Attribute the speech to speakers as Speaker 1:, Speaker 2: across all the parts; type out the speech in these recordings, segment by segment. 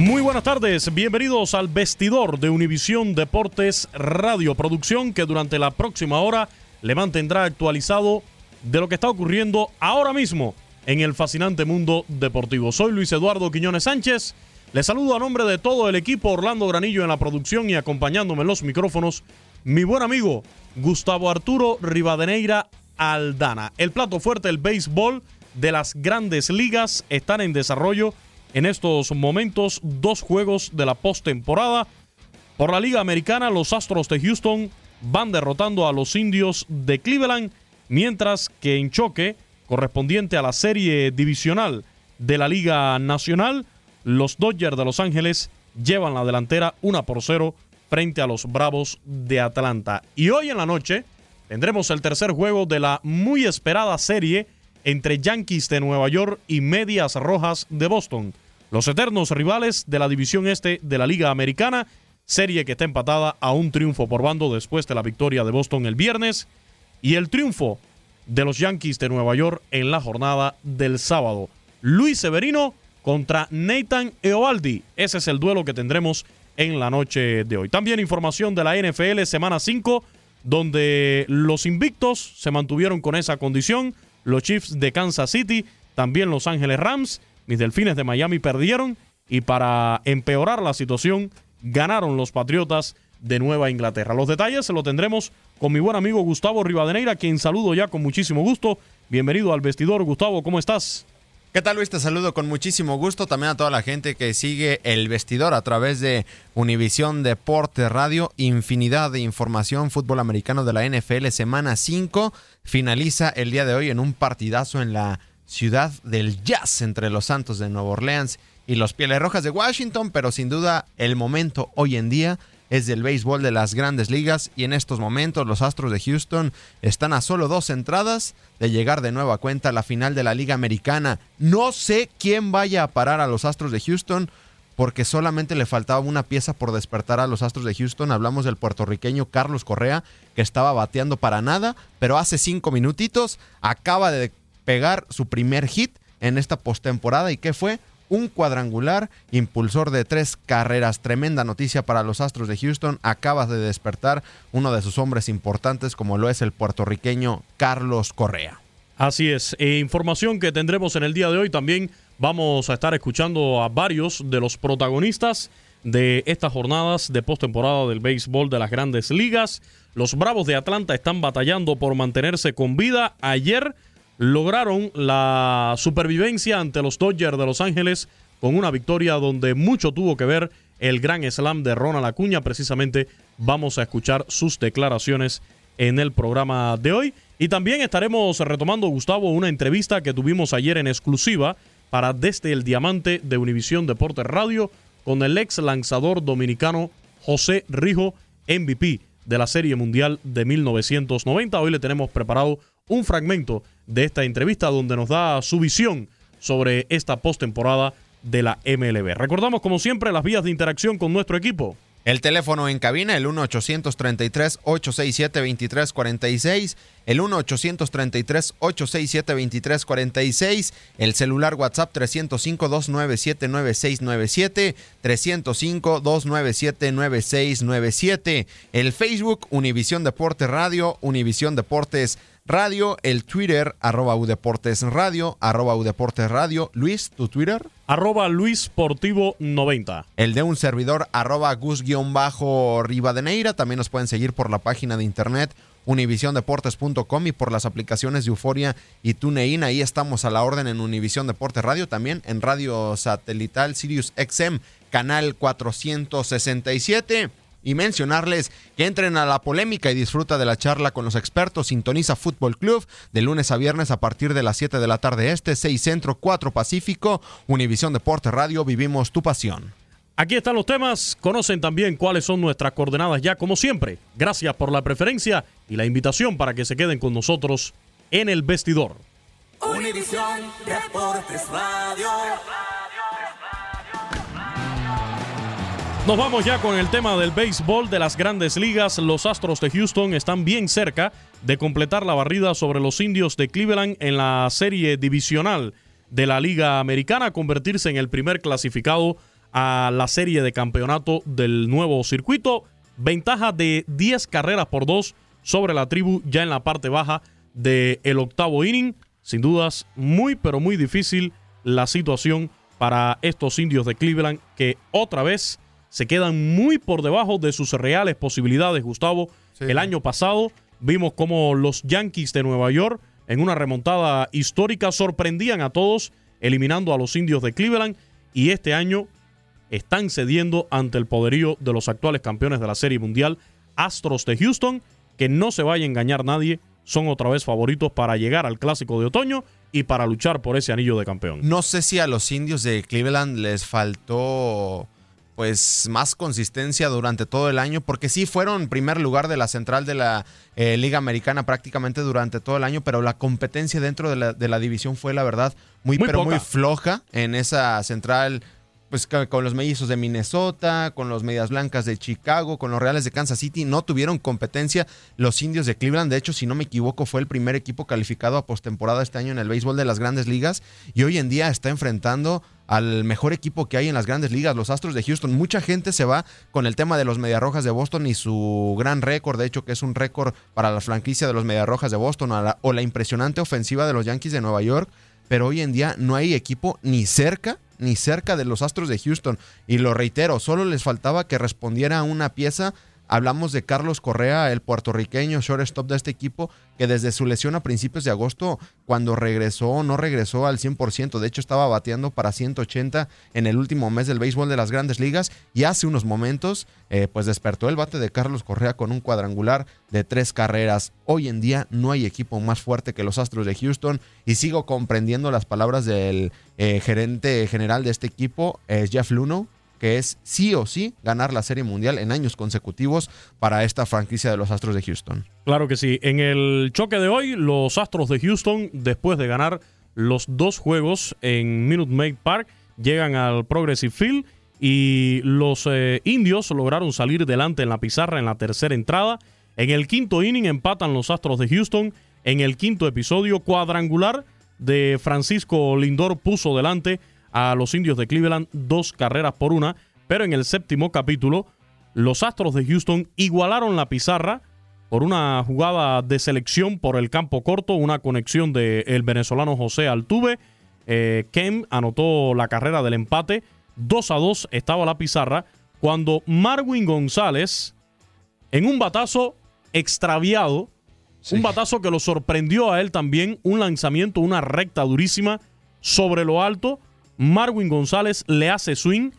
Speaker 1: Muy buenas tardes, bienvenidos al vestidor de Univisión Deportes Radio Producción que durante la próxima hora le mantendrá actualizado de lo que está ocurriendo ahora mismo en el fascinante mundo deportivo. Soy Luis Eduardo Quiñones Sánchez, les saludo a nombre de todo el equipo Orlando Granillo en la producción y acompañándome en los micrófonos mi buen amigo Gustavo Arturo Rivadeneira Aldana. El plato fuerte del béisbol de las grandes ligas están en desarrollo en estos momentos dos juegos de la postemporada. Por la Liga Americana, los Astros de Houston van derrotando a los Indios de Cleveland, mientras que en choque correspondiente a la serie divisional de la Liga Nacional, los Dodgers de Los Ángeles llevan la delantera 1 por 0 frente a los Bravos de Atlanta. Y hoy en la noche tendremos el tercer juego de la muy esperada serie entre Yankees de Nueva York y Medias Rojas de Boston. Los eternos rivales de la división este de la Liga Americana, serie que está empatada a un triunfo por bando después de la victoria de Boston el viernes y el triunfo de los Yankees de Nueva York en la jornada del sábado. Luis Severino contra Nathan Eovaldi. Ese es el duelo que tendremos en la noche de hoy. También información de la NFL semana 5, donde los invictos se mantuvieron con esa condición los Chiefs de Kansas City, también Los Ángeles Rams, mis Delfines de Miami perdieron y para empeorar la situación ganaron los Patriotas de Nueva Inglaterra. Los detalles se los tendremos con mi buen amigo Gustavo Rivadeneira, quien saludo ya con muchísimo gusto. Bienvenido al vestidor, Gustavo, ¿cómo estás?
Speaker 2: ¿Qué tal Luis? Te saludo con muchísimo gusto también a toda la gente que sigue el vestidor a través de Univisión Deporte Radio. Infinidad de información, fútbol americano de la NFL, semana 5. Finaliza el día de hoy en un partidazo en la ciudad del jazz entre los Santos de Nueva Orleans y los Pieles Rojas de Washington, pero sin duda el momento hoy en día es del béisbol de las grandes ligas y en estos momentos los Astros de Houston están a solo dos entradas de llegar de nueva cuenta a la final de la Liga Americana. No sé quién vaya a parar a los Astros de Houston porque solamente le faltaba una pieza por despertar a los Astros de Houston. Hablamos del puertorriqueño Carlos Correa que estaba bateando para nada, pero hace cinco minutitos acaba de pegar su primer hit en esta postemporada. ¿Y qué fue? Un cuadrangular, impulsor de tres carreras. Tremenda noticia para los Astros de Houston. Acaba de despertar uno de sus hombres importantes, como lo es el puertorriqueño Carlos Correa.
Speaker 1: Así es. E información que tendremos en el día de hoy. También vamos a estar escuchando a varios de los protagonistas de estas jornadas de postemporada del béisbol de las grandes ligas. Los Bravos de Atlanta están batallando por mantenerse con vida. Ayer lograron la supervivencia ante los Dodgers de Los Ángeles con una victoria donde mucho tuvo que ver el gran slam de Ronald Acuña. Precisamente vamos a escuchar sus declaraciones en el programa de hoy. Y también estaremos retomando, Gustavo, una entrevista que tuvimos ayer en exclusiva para Desde el Diamante de Univisión Deportes Radio con el ex lanzador dominicano José Rijo, MVP de la Serie Mundial de 1990. Hoy le tenemos preparado un fragmento de esta entrevista donde nos da su visión sobre esta postemporada de la MLB. Recordamos como siempre las vías de interacción con nuestro equipo.
Speaker 2: El teléfono en cabina, el 1-833-867-2346. El 1-833-867-2346. El celular WhatsApp 305-297-9697. 305-297-9697. El Facebook, Univisión Deportes Radio, Univisión Deportes Radio, el Twitter, arroba Udeportes Radio, arroba Udeportes Radio. Luis, ¿tu Twitter?
Speaker 1: Arroba Luis Portivo 90.
Speaker 2: El de un servidor, arroba Gus-Rivadeneira. También nos pueden seguir por la página de internet univisiondeportes.com y por las aplicaciones de Euforia y TuneIn. Ahí estamos a la orden en Univisión Deportes Radio, también en radio satelital Sirius XM, canal 467 y mencionarles que entren a la polémica y disfruta de la charla con los expertos. Sintoniza Fútbol Club de lunes a viernes a partir de las 7 de la tarde este, 6 Centro, 4 Pacífico, Univisión Deportes Radio, vivimos tu pasión.
Speaker 1: Aquí están los temas, conocen también cuáles son nuestras coordenadas ya como siempre. Gracias por la preferencia y la invitación para que se queden con nosotros en el vestidor.
Speaker 3: Univisión Deportes Radio.
Speaker 1: Nos vamos ya con el tema del béisbol de las grandes ligas. Los Astros de Houston están bien cerca de completar la barrida sobre los indios de Cleveland en la serie divisional de la Liga Americana, convertirse en el primer clasificado a la serie de campeonato del nuevo circuito. Ventaja de 10 carreras por 2 sobre la tribu ya en la parte baja del el octavo inning. Sin dudas, muy pero muy difícil la situación para estos indios de Cleveland que otra vez se quedan muy por debajo de sus reales posibilidades, Gustavo. El año pasado vimos como los Yankees de Nueva York en una remontada histórica sorprendían a todos eliminando a los indios de Cleveland y este año están cediendo ante el poderío de los actuales campeones de la Serie Mundial, Astros de Houston, que no se vaya a engañar nadie, son otra vez favoritos para llegar al Clásico de Otoño y para luchar por ese anillo de campeón.
Speaker 2: No sé si a los indios de Cleveland les faltó pues más consistencia durante todo el año, porque sí fueron primer lugar de la central de la eh, Liga Americana prácticamente durante todo el año, pero la competencia dentro de la, de la división fue la verdad muy, pero muy floja en esa central pues con los mellizos de Minnesota, con los medias blancas de Chicago, con los Reales de Kansas City, no tuvieron competencia los indios de Cleveland. De hecho, si no me equivoco, fue el primer equipo calificado a postemporada este año en el béisbol de las grandes ligas y hoy en día está enfrentando al mejor equipo que hay en las grandes ligas, los Astros de Houston. Mucha gente se va con el tema de los Mediarrojas de Boston y su gran récord, de hecho que es un récord para la franquicia de los Mediarrojas de Boston o la impresionante ofensiva de los Yankees de Nueva York, pero hoy en día no hay equipo ni cerca ni cerca de los Astros de Houston. Y lo reitero, solo les faltaba que respondiera a una pieza Hablamos de Carlos Correa, el puertorriqueño shortstop de este equipo, que desde su lesión a principios de agosto, cuando regresó, no regresó al 100%. De hecho, estaba bateando para 180 en el último mes del béisbol de las grandes ligas. Y hace unos momentos, eh, pues despertó el bate de Carlos Correa con un cuadrangular de tres carreras. Hoy en día no hay equipo más fuerte que los Astros de Houston. Y sigo comprendiendo las palabras del eh, gerente general de este equipo, eh, Jeff Luno que es sí o sí ganar la Serie Mundial en años consecutivos para esta franquicia de los Astros de Houston.
Speaker 1: Claro que sí. En el choque de hoy, los Astros de Houston, después de ganar los dos juegos en Minute Maid Park, llegan al Progressive Field y los eh, indios lograron salir delante en la pizarra en la tercera entrada. En el quinto inning empatan los Astros de Houston. En el quinto episodio cuadrangular de Francisco Lindor puso delante a los indios de Cleveland dos carreras por una, pero en el séptimo capítulo los Astros de Houston igualaron la pizarra por una jugada de selección por el campo corto, una conexión del venezolano José Altuve. Eh, Kem anotó la carrera del empate. 2 a 2 estaba la pizarra cuando Marwin González, en un batazo extraviado, un batazo que lo sorprendió a él también, un lanzamiento, una recta durísima sobre lo alto, Marwin González le hace swing,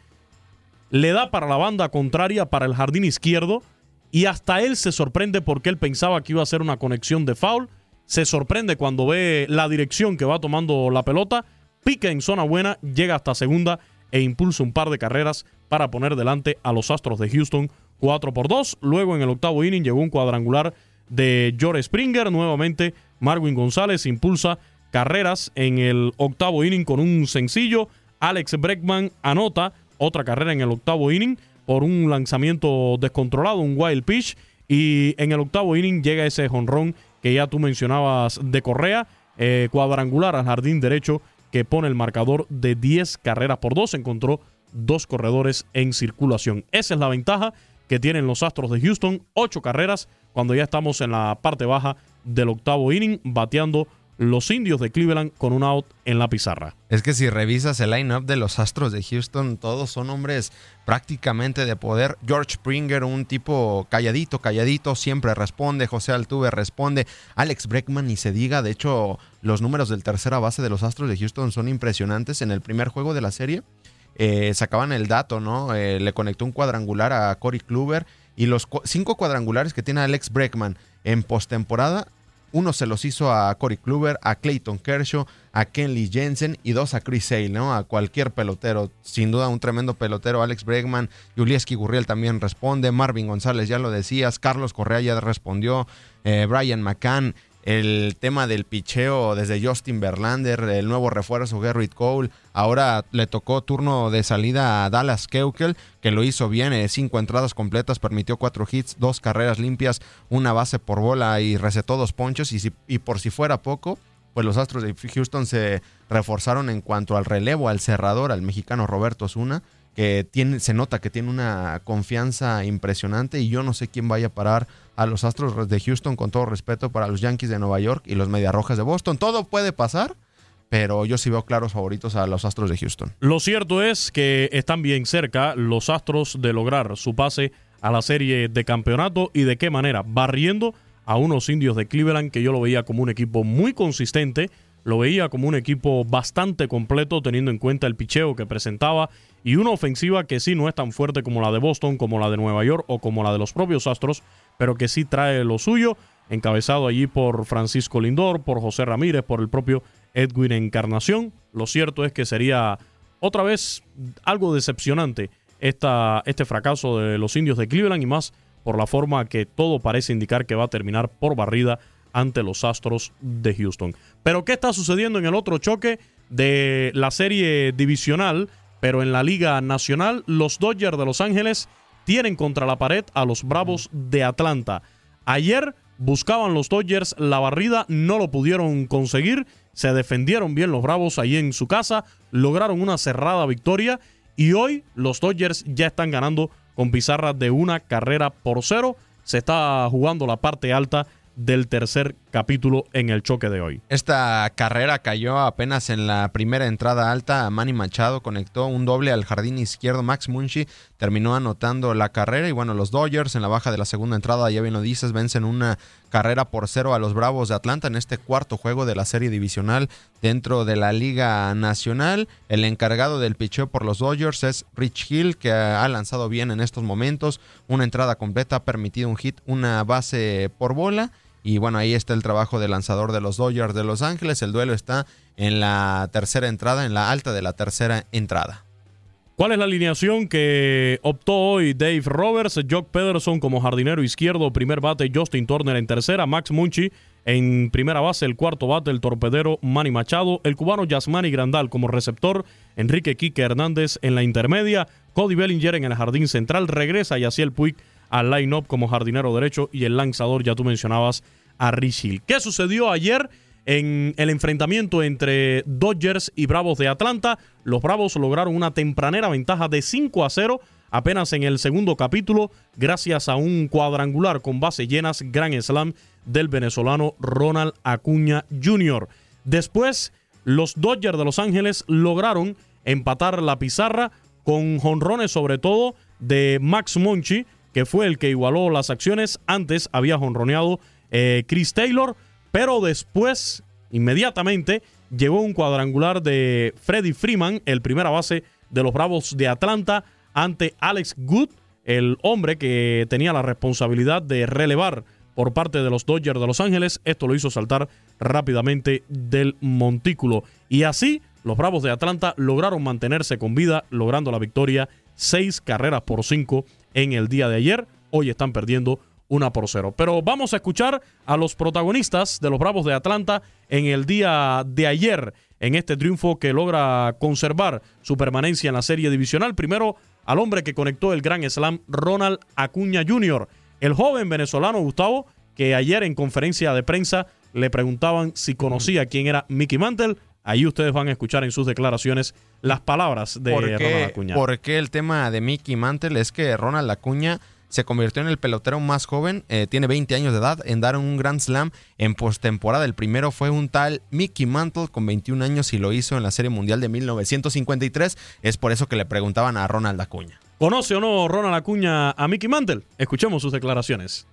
Speaker 1: le da para la banda contraria, para el jardín izquierdo, y hasta él se sorprende porque él pensaba que iba a ser una conexión de foul. Se sorprende cuando ve la dirección que va tomando la pelota, pica en zona buena, llega hasta segunda e impulsa un par de carreras para poner delante a los Astros de Houston 4 por 2. Luego en el octavo inning llegó un cuadrangular de George Springer. Nuevamente Marwin González impulsa carreras en el octavo inning con un sencillo. Alex Breckman anota otra carrera en el octavo inning por un lanzamiento descontrolado, un wild pitch. Y en el octavo inning llega ese jonrón que ya tú mencionabas de Correa, eh, cuadrangular al jardín derecho que pone el marcador de 10 carreras por 2. Encontró dos corredores en circulación. Esa es la ventaja que tienen los Astros de Houston. Ocho carreras cuando ya estamos en la parte baja del octavo inning, bateando los indios de Cleveland con un out en la pizarra.
Speaker 2: Es que si revisas el line-up de los Astros de Houston, todos son hombres prácticamente de poder. George Springer, un tipo calladito, calladito, siempre responde. José Altuve responde. Alex Breckman, ni se diga. De hecho, los números del tercera base de los Astros de Houston son impresionantes. En el primer juego de la serie, eh, sacaban el dato, ¿no? Eh, le conectó un cuadrangular a Corey Kluber. Y los cinco cuadrangulares que tiene Alex Breckman en postemporada uno se los hizo a Corey Kluber, a Clayton Kershaw, a Kenley Jensen y dos a Chris Sale, ¿no? A cualquier pelotero. Sin duda un tremendo pelotero. Alex Bregman, Julieski Gurriel también responde. Marvin González, ya lo decías. Carlos Correa ya respondió. Eh, Brian McCann el tema del picheo desde Justin Verlander, el nuevo refuerzo Garrett Cole. Ahora le tocó turno de salida a Dallas Keukel, que lo hizo bien, eh, cinco entradas completas, permitió cuatro hits, dos carreras limpias, una base por bola y recetó dos ponchos. Y, y por si fuera poco, pues los Astros de Houston se reforzaron en cuanto al relevo, al cerrador, al mexicano Roberto Zuna que tiene, se nota que tiene una confianza impresionante y yo no sé quién vaya a parar a los Astros de Houston con todo respeto para los Yankees de Nueva York y los Rojas de Boston. Todo puede pasar, pero yo sí veo claros favoritos a los Astros de Houston.
Speaker 1: Lo cierto es que están bien cerca los Astros de lograr su pase a la serie de campeonato y de qué manera, barriendo a unos indios de Cleveland que yo lo veía como un equipo muy consistente, lo veía como un equipo bastante completo teniendo en cuenta el picheo que presentaba y una ofensiva que sí no es tan fuerte como la de Boston, como la de Nueva York o como la de los propios Astros, pero que sí trae lo suyo, encabezado allí por Francisco Lindor, por José Ramírez, por el propio Edwin Encarnación. Lo cierto es que sería otra vez algo decepcionante esta, este fracaso de los indios de Cleveland y más por la forma que todo parece indicar que va a terminar por barrida ante los Astros de Houston. Pero ¿qué está sucediendo en el otro choque de la serie divisional? Pero en la Liga Nacional, los Dodgers de Los Ángeles tienen contra la pared a los Bravos de Atlanta. Ayer buscaban los Dodgers la barrida, no lo pudieron conseguir, se defendieron bien los Bravos ahí en su casa, lograron una cerrada victoria y hoy los Dodgers ya están ganando con pizarra de una carrera por cero. Se está jugando la parte alta del tercer capítulo en el choque de hoy.
Speaker 2: Esta carrera cayó apenas en la primera entrada alta. Manny Machado conectó un doble al jardín izquierdo. Max Munshi terminó anotando la carrera. Y bueno, los Dodgers en la baja de la segunda entrada, ya bien lo dices, vencen una carrera por cero a los Bravos de Atlanta en este cuarto juego de la serie divisional dentro de la Liga Nacional. El encargado del picheo por los Dodgers es Rich Hill, que ha lanzado bien en estos momentos. Una entrada completa, ha permitido un hit, una base por bola. Y bueno, ahí está el trabajo del lanzador de los Dodgers de Los Ángeles. El duelo está en la tercera entrada, en la alta de la tercera entrada.
Speaker 1: ¿Cuál es la alineación que optó hoy Dave Roberts? Jock Pederson como jardinero izquierdo, primer bate Justin Turner en tercera, Max Munchi en primera base, el cuarto bate el torpedero Manny Machado, el cubano Yasmani Grandal como receptor, Enrique Quique Hernández en la intermedia, Cody Bellinger en el jardín central, regresa Yaciel Puig al line-up como jardinero derecho y el lanzador, ya tú mencionabas, a Richie ¿Qué sucedió ayer en el enfrentamiento entre Dodgers y Bravos de Atlanta. Los Bravos lograron una tempranera ventaja de 5 a 0 apenas en el segundo capítulo gracias a un cuadrangular con bases llenas Gran Slam del venezolano Ronald Acuña Jr. Después, los Dodgers de Los Ángeles lograron empatar la pizarra con jonrones sobre todo de Max Monchi, que fue el que igualó las acciones. Antes había jonroneado eh, Chris Taylor, pero después, inmediatamente, llegó un cuadrangular de Freddie Freeman, el primera base de los Bravos de Atlanta, ante Alex Good, el hombre que tenía la responsabilidad de relevar por parte de los Dodgers de Los Ángeles. Esto lo hizo saltar rápidamente del montículo. Y así, los Bravos de Atlanta lograron mantenerse con vida, logrando la victoria seis carreras por cinco en el día de ayer. Hoy están perdiendo una por cero. Pero vamos a escuchar a los protagonistas de los Bravos de Atlanta en el día de ayer, en este triunfo que logra conservar su permanencia en la serie divisional. Primero al hombre que conectó el Gran Slam, Ronald Acuña Jr., el joven venezolano Gustavo, que ayer en conferencia de prensa le preguntaban si conocía quién era Mickey Mantle. Ahí ustedes van a escuchar en sus declaraciones las palabras de Ronald Acuña.
Speaker 2: ¿Por qué el tema de Mickey Mantle es que Ronald Acuña se convirtió en el pelotero más joven, eh, tiene 20 años de edad, en dar un Grand Slam en postemporada. El primero fue un tal Mickey Mantle con 21 años y lo hizo en la Serie Mundial de 1953. Es por eso que le preguntaban a Ronald Acuña.
Speaker 1: ¿Conoce o no Ronald Acuña a Mickey Mantle? Escuchemos sus declaraciones.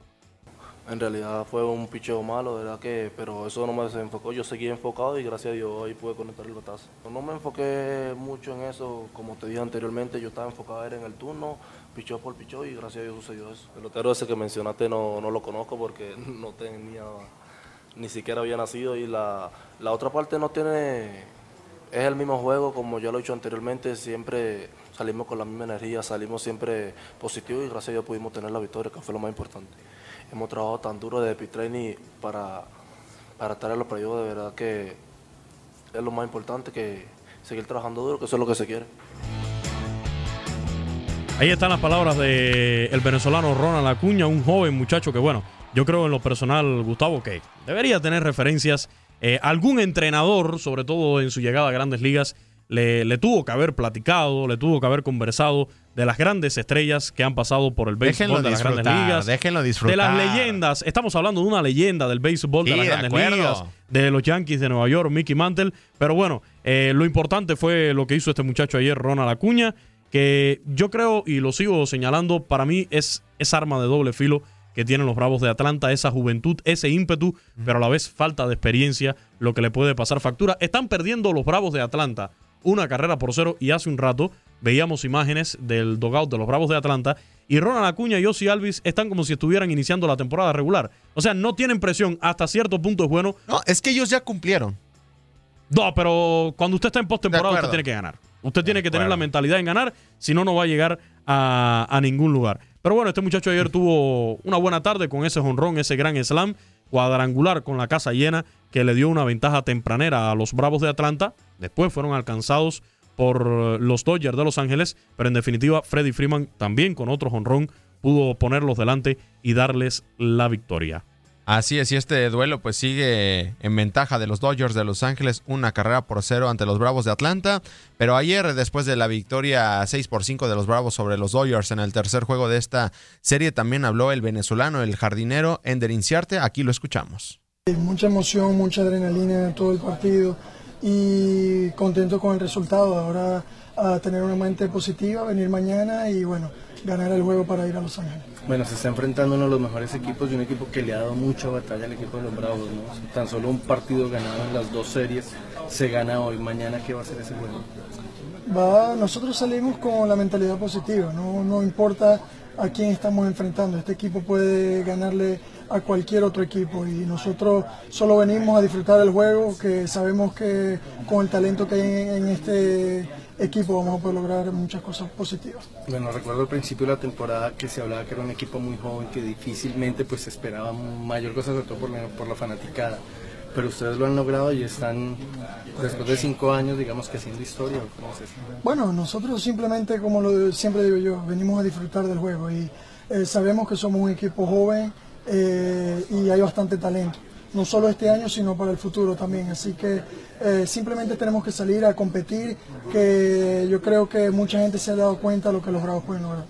Speaker 4: En realidad fue un picheo malo, verdad que, pero eso no me desenfocó. Yo seguí enfocado y gracias a Dios hoy pude conectar el batazo. No me enfoqué mucho en eso, como te dije anteriormente, yo estaba enfocado en el turno, pichó por pichó y gracias a Dios sucedió eso. El pelotero ese que mencionaste no, no lo conozco porque no tenía, ni siquiera había nacido y la, la otra parte no tiene, es el mismo juego como ya lo he dicho anteriormente, siempre salimos con la misma energía, salimos siempre positivos y gracias a Dios pudimos tener la victoria, que fue lo más importante hemos trabajado tan duro de Training para, para estar en los periodos, de verdad que es lo más importante que seguir trabajando duro, que eso es lo que se quiere.
Speaker 1: Ahí están las palabras del el venezolano Ronald Acuña, un joven muchacho que, bueno, yo creo en lo personal, Gustavo, que debería tener referencias. Eh, algún entrenador, sobre todo en su llegada a grandes ligas, le, le, tuvo que haber platicado, le tuvo que haber conversado de las grandes estrellas que han pasado por el béisbol de las grandes ligas.
Speaker 2: Déjenlo disfrutar.
Speaker 1: De las leyendas. Estamos hablando de una leyenda del béisbol de las grandes ligas. De los Yankees de Nueva York, Mickey Mantle. Pero bueno, eh, lo importante fue lo que hizo este muchacho ayer, Ronald Acuña, que yo creo, y lo sigo señalando, para mí es, es arma de doble filo que tienen los Bravos de Atlanta, esa juventud, ese ímpetu, pero a la vez falta de experiencia, lo que le puede pasar factura. Están perdiendo los Bravos de Atlanta una carrera por cero y hace un rato veíamos imágenes del dogout de los Bravos de Atlanta y Ronald Acuña y Ozzy Alvis están como si estuvieran iniciando la temporada regular. O sea, no tienen presión, hasta cierto punto es bueno.
Speaker 2: No, es que ellos ya cumplieron.
Speaker 1: No, pero cuando usted está en postemporada, usted tiene que ganar. Usted tiene que tener la mentalidad en ganar, si no, no va a llegar a, a, ningún lugar. Pero bueno, este muchacho ayer tuvo una buena tarde con ese jonrón, ese gran slam cuadrangular con la casa llena que le dio una ventaja tempranera a los Bravos de Atlanta. Después fueron alcanzados por los Dodgers de Los Ángeles, pero en definitiva Freddie Freeman también con otro jonrón pudo ponerlos delante y darles la victoria.
Speaker 2: Así es, y este duelo pues sigue en ventaja de los Dodgers de Los Ángeles, una carrera por cero ante los Bravos de Atlanta, pero ayer después de la victoria 6 por 5 de los Bravos sobre los Dodgers en el tercer juego de esta serie también habló el venezolano, el jardinero Ender Inciarte, aquí lo escuchamos.
Speaker 5: Mucha emoción, mucha adrenalina en todo el partido y contento con el resultado. Ahora a tener una mente positiva, venir mañana y bueno, ganar el juego para ir a Los Ángeles.
Speaker 6: Bueno, se está enfrentando uno de los mejores equipos y un equipo que le ha dado mucha batalla al equipo de los Bravos, ¿no? Tan solo un partido ganado en las dos series se gana hoy. Mañana, ¿qué va a ser ese juego?
Speaker 5: Va, nosotros salimos con la mentalidad positiva, no, no importa a quién estamos enfrentando. Este equipo puede ganarle a cualquier otro equipo y nosotros solo venimos a disfrutar del juego, que sabemos que con el talento que hay en, este equipo vamos a poder lograr muchas cosas positivas.
Speaker 6: Bueno, recuerdo al principio de la temporada que se hablaba que era un equipo muy joven, que difícilmente pues esperaba mayor cosa, sobre todo por la, por la fanaticada. Pero ustedes lo han logrado y están, después de cinco años, digamos que haciendo historia.
Speaker 5: Bueno, nosotros simplemente, como lo, siempre digo yo, venimos a disfrutar del juego y eh, sabemos que somos un equipo joven, eh, y hay bastante talento. No solo este año, sino para el futuro también. Así que eh, simplemente tenemos que salir a competir, que yo creo que mucha gente se ha dado cuenta de lo que los Bravos pueden lograr.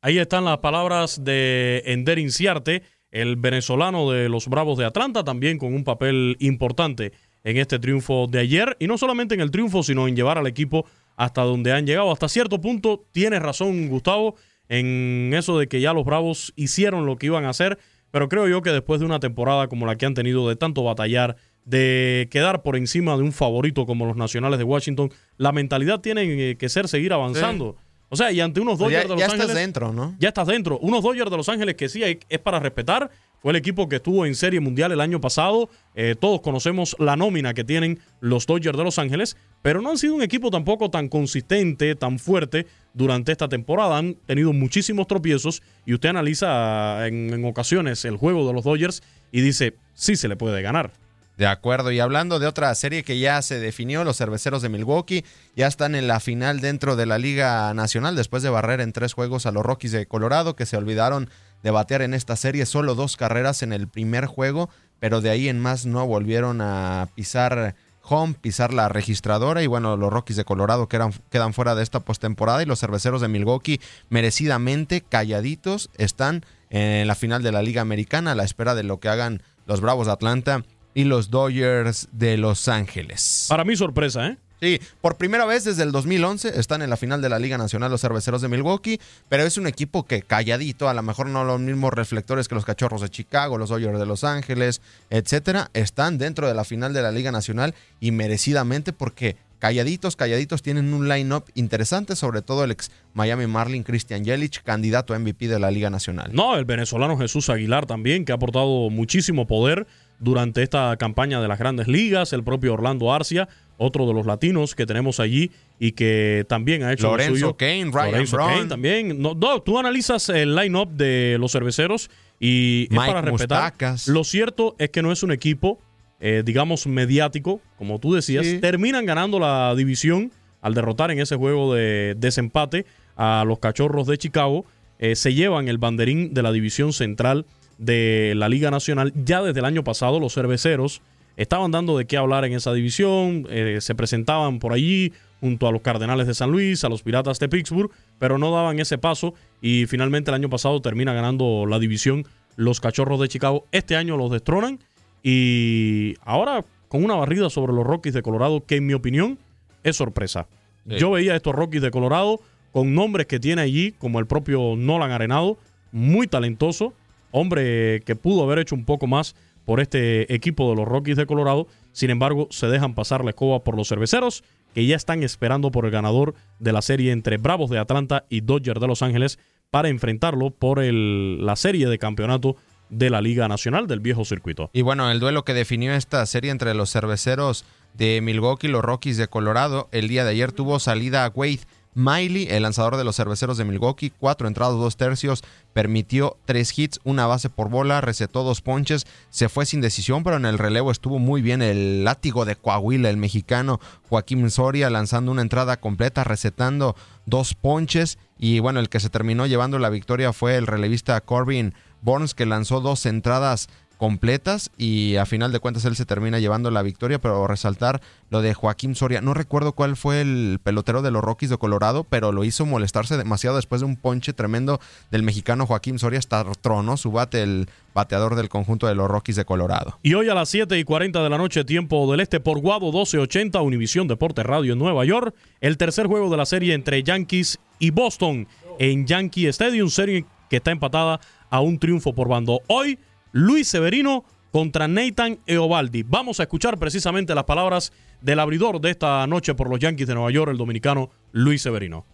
Speaker 1: Ahí están las palabras de Ender Inciarte, el venezolano de los Bravos de Atlanta, también con un papel importante en este triunfo de ayer. Y no solamente en el triunfo, sino en llevar al equipo hasta donde han llegado. Hasta cierto punto, tienes razón, Gustavo, en eso de que ya los Bravos hicieron lo que iban a hacer. Pero creo yo que después de una temporada como la que han tenido de tanto batallar, de quedar por encima de un favorito como los Nacionales de Washington, la mentalidad tiene que ser seguir avanzando. O sea, y ante unos Dodgers
Speaker 2: ya,
Speaker 1: de Los
Speaker 2: ya
Speaker 1: Ángeles.
Speaker 2: estás dentro, ¿no?
Speaker 1: Ya estás dentro. Unos Dodgers de Los Ángeles que sí hay- es para respetar. Fue el equipo que estuvo en Serie Mundial el año pasado. Eh, todos conocemos la nómina que tienen los Dodgers de Los Ángeles, pero no han sido un equipo tampoco tan consistente, tan fuerte durante esta temporada. Han tenido muchísimos tropiezos y usted analiza en, en ocasiones el juego de los Dodgers y dice, sí se le puede ganar.
Speaker 2: De acuerdo, y hablando de otra serie que ya se definió, los cerveceros de Milwaukee ya están en la final dentro de la Liga Nacional después de barrer en tres juegos a los Rockies de Colorado que se olvidaron de batear en esta serie solo dos carreras en el primer juego, pero de ahí en más no volvieron a pisar home, pisar la registradora y bueno, los Rockies de Colorado quedan, quedan fuera de esta postemporada y los cerveceros de Milwaukee merecidamente calladitos están en la final de la Liga Americana a la espera de lo que hagan los Bravos de Atlanta y los Dodgers de Los Ángeles.
Speaker 1: Para mí sorpresa, ¿eh?
Speaker 2: Sí, por primera vez desde el 2011 están en la final de la Liga Nacional los Cerveceros de Milwaukee, pero es un equipo que calladito, a lo mejor no los mismos reflectores que los Cachorros de Chicago, los Dodgers de Los Ángeles, etcétera, están dentro de la final de la Liga Nacional y merecidamente porque calladitos, calladitos tienen un line-up interesante, sobre todo el ex Miami Marlin Christian Yelich, candidato a MVP de la Liga Nacional.
Speaker 1: No, el venezolano Jesús Aguilar también, que ha aportado muchísimo poder durante esta campaña de las grandes ligas, el propio Orlando Arcia, otro de los latinos que tenemos allí y que también ha hecho lo
Speaker 2: Lorenzo
Speaker 1: suyo.
Speaker 2: Cain, Ryan
Speaker 1: Lorenzo
Speaker 2: Braun.
Speaker 1: Cain también. No, no, tú analizas el line-up de los cerveceros y es para respetar.
Speaker 2: Moustakas.
Speaker 1: Lo cierto es que no es un equipo, eh, digamos, mediático, como tú decías.
Speaker 2: Sí.
Speaker 1: Terminan ganando la división al derrotar en ese juego de desempate a los cachorros de Chicago. Eh, se llevan el banderín de la división central de la Liga Nacional. Ya desde el año pasado, los cerveceros estaban dando de qué hablar en esa división. eh, se presentaban por allí junto a los Cardenales de San Luis, a los Piratas de Pittsburgh, pero no daban ese paso. Y finalmente el año pasado termina ganando la división los Cachorros de Chicago. Este año los destronan y ahora con una barrida sobre los Rockies de Colorado, que en mi opinión es sorpresa.
Speaker 2: Sí.
Speaker 1: Yo veía a estos Rockies de Colorado con nombres que tiene allí, como el propio Nolan Arenado, muy talentoso, hombre que pudo haber hecho un poco más por este equipo de los Rockies de Colorado. Sin embargo, se dejan pasar la escoba por los cerveceros, que ya están esperando por el ganador de la serie entre Bravos de Atlanta y Dodgers de Los Ángeles para enfrentarlo por el- la serie de campeonato de la Liga Nacional del viejo circuito.
Speaker 2: Y bueno, el duelo que definió esta serie entre los cerveceros de Milwaukee y los Rockies de Colorado, el día de ayer tuvo salida Wade Miley, el lanzador de los cerveceros de Milwaukee, cuatro entradas, dos tercios, permitió tres hits, una base por bola, recetó dos ponches, se fue sin decisión, pero en el relevo estuvo muy bien el látigo de Coahuila, el mexicano Joaquín Soria, lanzando una entrada completa, recetando dos ponches, y bueno, el que se terminó llevando la victoria fue el relevista Corbin Burns, que lanzó dos entradas completas y a final de cuentas él se termina llevando la victoria, pero resaltar lo de Joaquín Soria. No recuerdo cuál fue el pelotero de los Rockies de Colorado, pero lo hizo molestarse demasiado después de un ponche tremendo del mexicano Joaquín Soria. Hasta tronó su bate el bateador del conjunto de los Rockies de Colorado.
Speaker 1: Y hoy a las 7 y 40 de la noche, tiempo del este, por Guado 1280, Univisión Deporte Radio en Nueva York, el tercer juego de la serie entre Yankees y Boston en Yankee Stadium, serie que está empatada a un triunfo por bando. Hoy, Luis Severino contra Nathan Eovaldi. Vamos a escuchar precisamente las palabras del abridor de esta noche por los Yankees de Nueva York, el dominicano Luis Severino.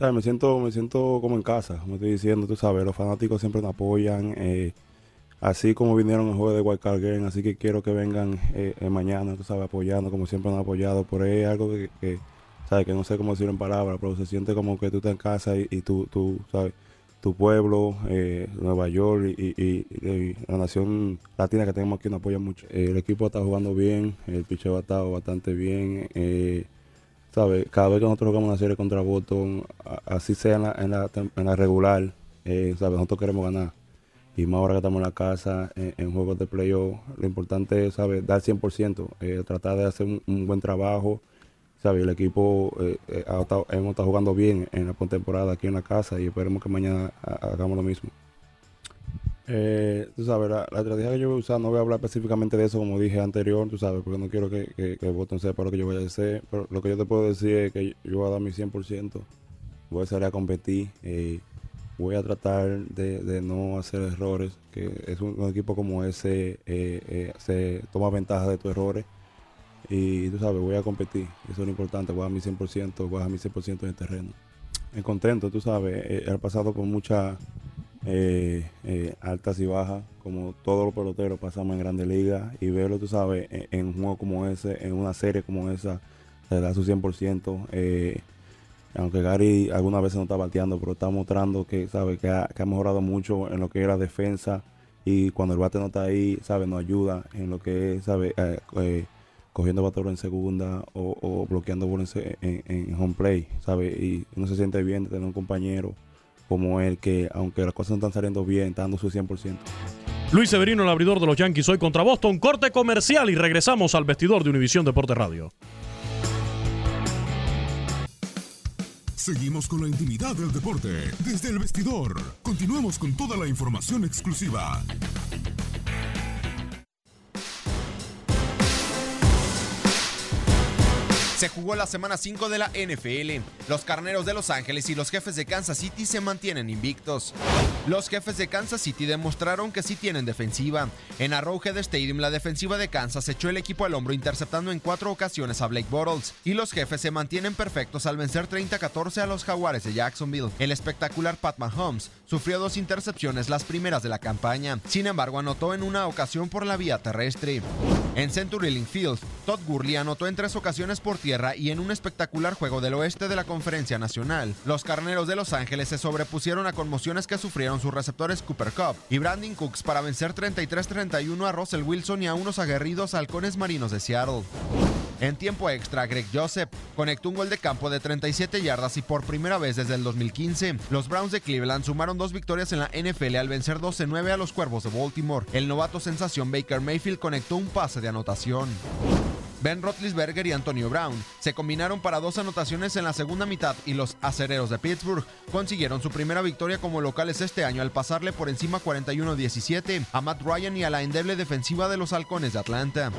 Speaker 7: ¿Sabes? Me siento, me siento como en casa, como estoy diciendo, tú sabes, los fanáticos siempre nos apoyan, eh, así como vinieron al juego de Wild Card Game, así que quiero que vengan eh, mañana, tú sabes, apoyando, como siempre han apoyado, por ahí es algo que, que, sabes, que no sé cómo decirlo en palabras, pero se siente como que tú estás en casa y, y tú, tú, sabes, tu pueblo, eh, Nueva York y, la nación latina que tenemos aquí nos apoya mucho. Eh, el equipo está jugando bien, el picheo ha estado bastante bien. eh, ¿sabes? Cada vez que nosotros jugamos una serie contra Boston, así sea en la, en la, en la regular, eh. Nosotros queremos ganar. y más ahora que estamos en la casa, en, juegos de playoff, lo importante es, ¿sabes? Dar 100%, eh, tratar de hacer un, buen trabajo, ¿sabes? El equipo eh, eh, hemos estado jugando bien en la temporada aquí en la casa y esperemos que mañana hagamos lo mismo. tú sabes, la, estrategia que yo voy a usar, no voy a hablar específicamente de eso como dije anterior, tú sabes, porque no quiero que, que, que el botón sepa lo que yo voy a hacer, pero lo que yo te puedo decir es que yo voy a dar mi 100%, voy a salir a competir voy a tratar de, no hacer errores, que es un, equipo como ese eh, eh, se toma ventaja de tus errores y tú sabes, voy a competir, eso es lo importante, voy a mi 100%, voy a mi 100% en el terreno. Me contento, tú sabes, eh, he pasado por muchas altas y bajas, como todos los peloteros pasamos en Grandes Ligas y verlo, tú sabes, en, un juego como ese, en una serie como esa, te da su 100% aunque Gary algunas veces no está bateando, pero está mostrando que sabe que ha, mejorado mucho en lo que era defensa y cuando el bate no está ahí, sabe, nos ayuda en lo que es, eh, eh, cogiendo bateador en segunda o, bloqueando en, en, home play, sabe, y uno se siente bien de tener un compañero como él que aunque las cosas no están saliendo bien, está dando su 100%.
Speaker 1: Luis Severino, el abridor de los Yankees, hoy contra Boston. Corte comercial y regresamos al vestidor de Univisión Deporte Radio.
Speaker 8: Seguimos con la intimidad del deporte desde el vestidor. Continuamos con toda la información exclusiva.
Speaker 2: Se jugó la semana 5 de la NFL. Los carneros de Los Ángeles y los jefes de Kansas City se mantienen invictos. Los jefes de Kansas City demostraron que sí tienen defensiva. En Arrowhead Stadium, la defensiva de Kansas echó el equipo al hombro interceptando en cuatro ocasiones a Blake Bortles. Y los jefes se mantienen perfectos al vencer 30-14 a los Jaguares de Jacksonville. El espectacular Pat Mahomes sufrió dos intercepciones, las primeras de la campaña. Sin embargo, anotó en una ocasión por la vía terrestre. En Century Link Field, Todd Gurley anotó en tres ocasiones por y en un espectacular juego del oeste de la Conferencia Nacional. Los carneros de Los Ángeles se sobrepusieron a conmociones que sufrieron sus receptores Cooper Cup y Brandon Cooks para vencer 33-31 a Russell Wilson y a unos aguerridos halcones marinos de Seattle. En tiempo extra, Greg Joseph conectó un gol de campo de 37 yardas y por primera vez desde el 2015. Los Browns de Cleveland sumaron dos victorias en la NFL al vencer 12-9 a los Cuervos de Baltimore. El novato sensación Baker Mayfield conectó un pase de anotación. Ben Roethlisberger y Antonio Brown se combinaron para dos anotaciones en la segunda mitad y los acereros de Pittsburgh consiguieron su primera victoria como locales este año al pasarle por encima 41-17 a Matt Ryan y a la endeble defensiva de los halcones de Atlanta.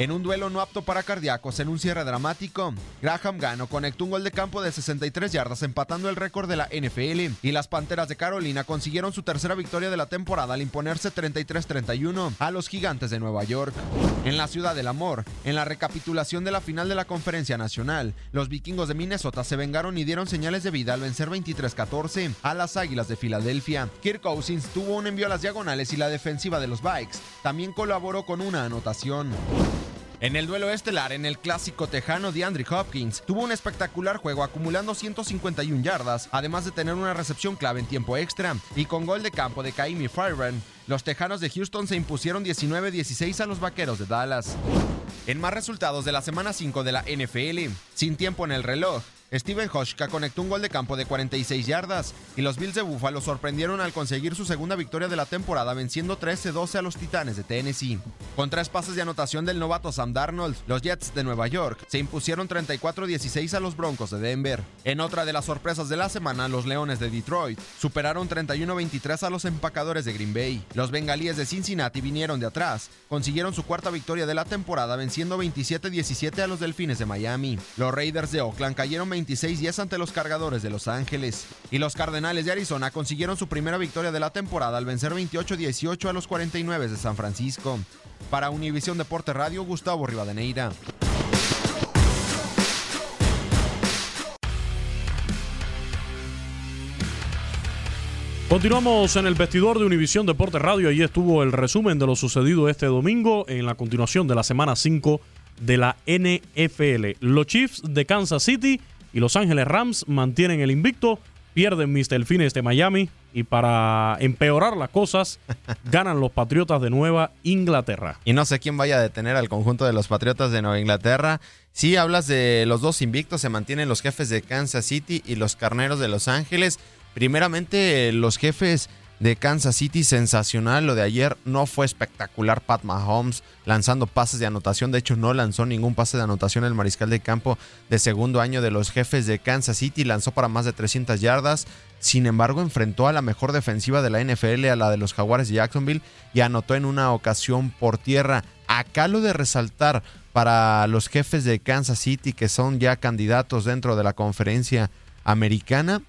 Speaker 2: En un duelo no apto para cardíacos en un cierre dramático, Graham Gano conectó un gol de campo de 63 yardas empatando el récord de la NFL y las Panteras de Carolina consiguieron su tercera victoria de la temporada al imponerse 33-31 a los Gigantes de Nueva York. En la Ciudad del Amor, en la recapitulación de la final de la Conferencia Nacional, los vikingos de Minnesota se vengaron y dieron señales de vida al vencer 23-14 a las Águilas de Filadelfia. Kirk Cousins tuvo un envío a las diagonales y la defensiva de los Bikes también colaboró con una anotación. En el duelo estelar, en el clásico tejano de Andrew Hopkins, tuvo un espectacular juego acumulando 151 yardas, además de tener una recepción clave en tiempo extra, y con gol de campo de Kaimi Fireburn, los Tejanos de Houston se impusieron 19-16 a los Vaqueros de Dallas. En más resultados de la semana 5 de la NFL, sin tiempo en el reloj, Steven Hoshka conectó un gol de campo de 46 yardas y los Bills de Buffalo sorprendieron al conseguir su segunda victoria de la temporada venciendo 13-12 a los Titanes de Tennessee. Con tres pases de anotación del novato Sam Darnold, los Jets de Nueva York se impusieron 34-16 a los Broncos de Denver. En otra de las sorpresas de la semana, los Leones de Detroit superaron 31-23 a los empacadores de Green Bay. Los Bengalíes de Cincinnati vinieron de atrás, consiguieron su cuarta victoria de la temporada venciendo 27-17 a los Delfines de Miami. Los Raiders de Oakland cayeron 26-10 ante los cargadores de Los Ángeles. Y los Cardenales de Arizona consiguieron su primera victoria de la temporada al vencer 28-18 a los 49 de San Francisco. Para Univisión Deporte Radio, Gustavo Rivadeneira.
Speaker 1: Continuamos en el vestidor de Univisión Deporte Radio. Allí estuvo el resumen de lo sucedido este domingo en la continuación de la semana 5 de la NFL. Los Chiefs de Kansas City y Los Ángeles Rams mantienen el invicto, pierden mis delfines de Miami y para empeorar las cosas ganan los Patriotas de Nueva Inglaterra.
Speaker 2: Y no sé quién vaya a detener al conjunto de los Patriotas de Nueva Inglaterra. Si hablas de los dos invictos, se mantienen los jefes de Kansas City y los Carneros de Los Ángeles. Primeramente, los jefes de Kansas City, sensacional. Lo de ayer no fue espectacular. Pat Mahomes lanzando pases de anotación. De hecho, no lanzó ningún pase de anotación el mariscal de campo de segundo año de los jefes de Kansas City. Lanzó para más de 300 yardas. Sin embargo, enfrentó a la mejor defensiva de la NFL, a la de los Jaguares de Jacksonville, y anotó en una ocasión por tierra. Acá lo de resaltar para los jefes de Kansas City, que son ya candidatos dentro de la conferencia americana,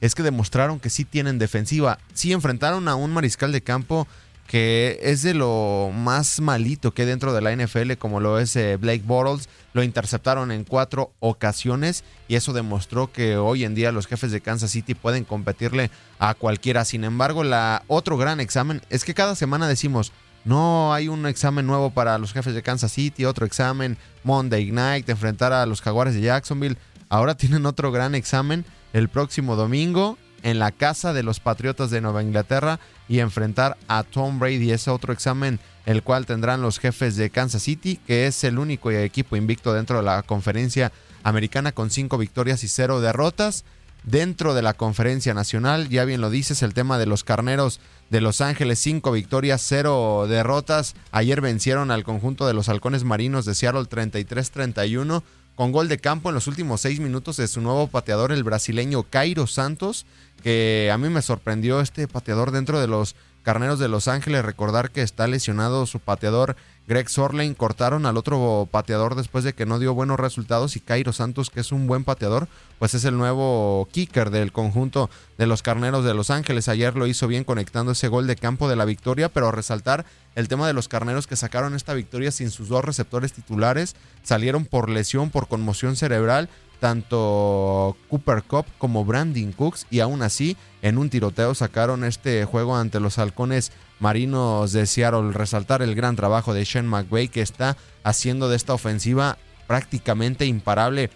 Speaker 2: es que demostraron que sí tienen defensiva. Sí enfrentaron a un mariscal de campo que es de lo más malito que hay dentro de la NFL, como lo es eh, Blake Bortles. Lo interceptaron en cuatro ocasiones y eso demostró que hoy en día los jefes de Kansas City pueden competirle a cualquiera. Sin embargo, la otro gran examen es que cada semana decimos, no hay un examen nuevo para los jefes de Kansas City, otro examen Monday Night, enfrentar a los jaguares de Jacksonville. Ahora tienen otro gran examen el próximo domingo en la casa de los Patriotas de Nueva Inglaterra y enfrentar a Tom Brady. Es otro examen el cual tendrán los jefes de Kansas City, que es el único equipo invicto dentro de la conferencia americana con cinco victorias y cero derrotas. Dentro de la conferencia nacional, ya bien lo dices, el tema de los carneros de Los Ángeles, cinco victorias, cero derrotas. Ayer vencieron al conjunto de los halcones marinos de Seattle 33-31 con gol de campo en los últimos seis minutos de su nuevo pateador, el brasileño Cairo Santos, que a mí me sorprendió este pateador dentro de los Carneros de Los Ángeles. Recordar que está lesionado su pateador Greg Sorlane. Cortaron al otro pateador después de que no dio buenos resultados y Cairo Santos, que es un buen pateador, pues es el nuevo kicker del conjunto de los Carneros de Los Ángeles. Ayer lo hizo bien conectando ese gol de campo de la victoria, pero resaltar el tema de los carneros que sacaron esta victoria sin sus dos receptores titulares, salieron por lesión, por conmoción cerebral, tanto Cooper Cup como Brandon Cooks, y aún así, en un tiroteo sacaron este juego ante los halcones marinos de Seattle. Resaltar el gran trabajo de Shane McVay que está haciendo de esta ofensiva prácticamente imparable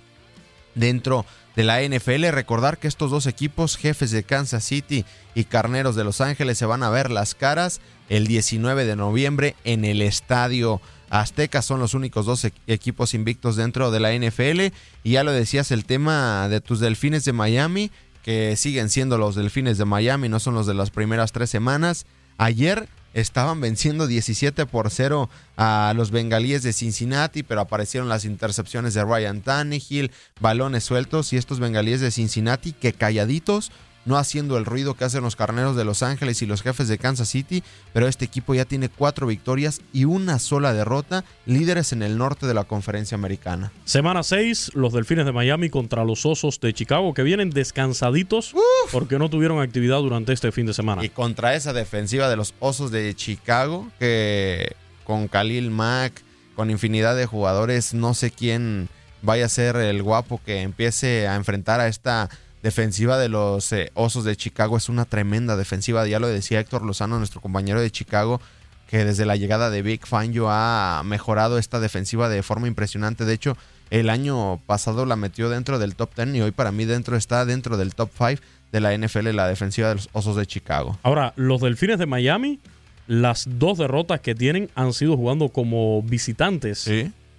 Speaker 2: dentro de la NFL. Recordar que estos dos equipos, jefes de Kansas City y Carneros de Los Ángeles, se van a ver las caras el 19 de noviembre en el estadio Azteca. Son los únicos dos equipos invictos dentro de la NFL. Y ya lo decías, el tema de tus delfines de Miami, que siguen siendo los delfines de Miami, no son los de las primeras tres semanas. Ayer estaban venciendo 17 por 0 a los bengalíes de Cincinnati, pero aparecieron las intercepciones de Ryan Tannehill, balones sueltos y estos bengalíes de Cincinnati que calladitos no haciendo el ruido que hacen los carneros de Los Ángeles y los jefes de Kansas City, pero este equipo ya tiene cuatro victorias y una sola derrota, líderes en el norte de la conferencia americana.
Speaker 1: Semana 6, los Delfines de Miami contra los Osos de Chicago, que vienen descansaditos porque no tuvieron actividad durante este fin de semana.
Speaker 2: Y contra esa defensiva de los Osos de Chicago, que con Khalil Mack, con infinidad de jugadores, no sé quién vaya a ser el guapo que empiece a enfrentar a esta defensiva de los eh, Osos de Chicago es una tremenda defensiva. Ya lo decía Héctor Lozano, nuestro compañero de Chicago, que desde la llegada de Big Fangio ha mejorado esta defensiva de forma impresionante. De hecho, el año pasado la metió dentro del top 10 y hoy para mí dentro está dentro del top 5 de la NFL, la defensiva de los Osos de Chicago.
Speaker 1: Ahora, los Delfines de Miami, las dos derrotas que tienen han sido jugando como visitantes.